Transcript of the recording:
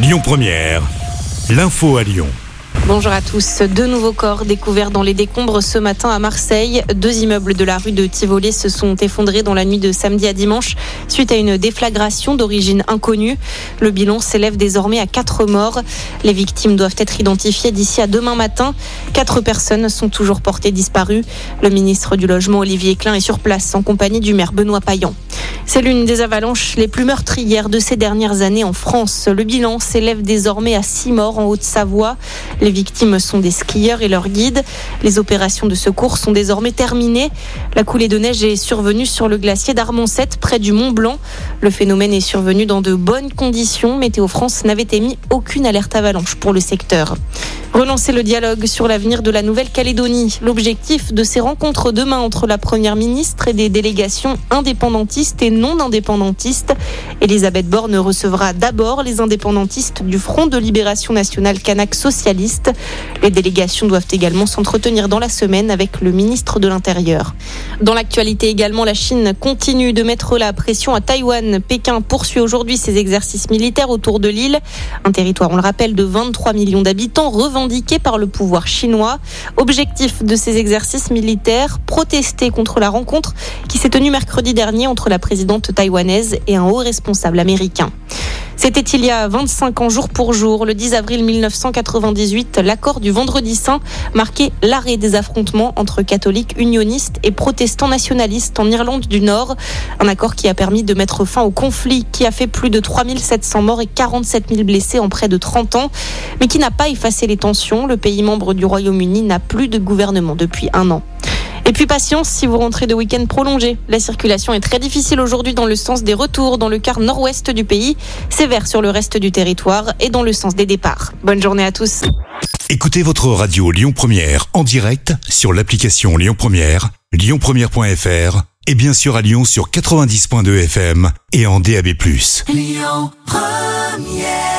Lyon Première, l'info à Lyon. Bonjour à tous. Deux nouveaux corps découverts dans les décombres ce matin à Marseille. Deux immeubles de la rue de Tivoli se sont effondrés dans la nuit de samedi à dimanche suite à une déflagration d'origine inconnue. Le bilan s'élève désormais à quatre morts. Les victimes doivent être identifiées d'ici à demain matin. Quatre personnes sont toujours portées disparues. Le ministre du Logement Olivier Klein est sur place en compagnie du maire Benoît Payan. C'est l'une des avalanches les plus meurtrières de ces dernières années en France. Le bilan s'élève désormais à six morts en Haute-Savoie. Les victimes sont des skieurs et leurs guides. Les opérations de secours sont désormais terminées. La coulée de neige est survenue sur le glacier d'Armoncette, près du Mont Blanc. Le phénomène est survenu dans de bonnes conditions. Météo France n'avait émis aucune alerte avalanche pour le secteur. Relancer le dialogue sur l'avenir de la Nouvelle-Calédonie. L'objectif de ces rencontres demain entre la Première ministre et des délégations indépendantistes et non indépendantistes. Elisabeth Borne recevra d'abord les indépendantistes du Front de Libération Nationale Kanak Socialiste. Les délégations doivent également s'entretenir dans la semaine avec le ministre de l'Intérieur. Dans l'actualité également, la Chine continue de mettre la pression à Taïwan. Pékin poursuit aujourd'hui ses exercices militaires autour de l'île. Un territoire, on le rappelle, de 23 millions d'habitants revendiqué par le pouvoir chinois. Objectif de ces exercices militaires, protester contre la rencontre qui s'est tenue mercredi dernier entre la présidente taïwanaise et un haut responsable américain. C'était il y a 25 ans jour pour jour, le 10 avril 1998, l'accord du Vendredi Saint marquait l'arrêt des affrontements entre catholiques unionistes et protestants nationalistes en Irlande du Nord. Un accord qui a permis de mettre fin au conflit qui a fait plus de 3700 morts et 47 000 blessés en près de 30 ans, mais qui n'a pas effacé les tensions. Le pays membre du Royaume-Uni n'a plus de gouvernement depuis un an. Et puis patience si vous rentrez de week-end prolongé. La circulation est très difficile aujourd'hui dans le sens des retours dans le quart nord-ouest du pays, sévère sur le reste du territoire et dans le sens des départs. Bonne journée à tous. Écoutez votre radio Lyon Première en direct sur l'application Lyon Première, lyonpremière.fr et bien sûr à Lyon sur 90.2 FM et en DAB+. Lyon Première